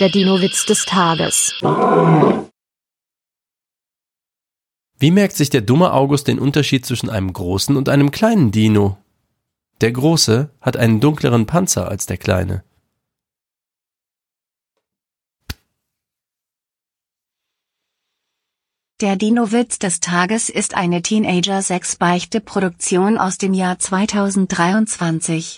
Der Dino-Witz des Tages. Wie merkt sich der dumme August den Unterschied zwischen einem großen und einem kleinen Dino? Der große hat einen dunkleren Panzer als der kleine. Der Dino-Witz des Tages ist eine Teenager-6-Beichte-Produktion aus dem Jahr 2023.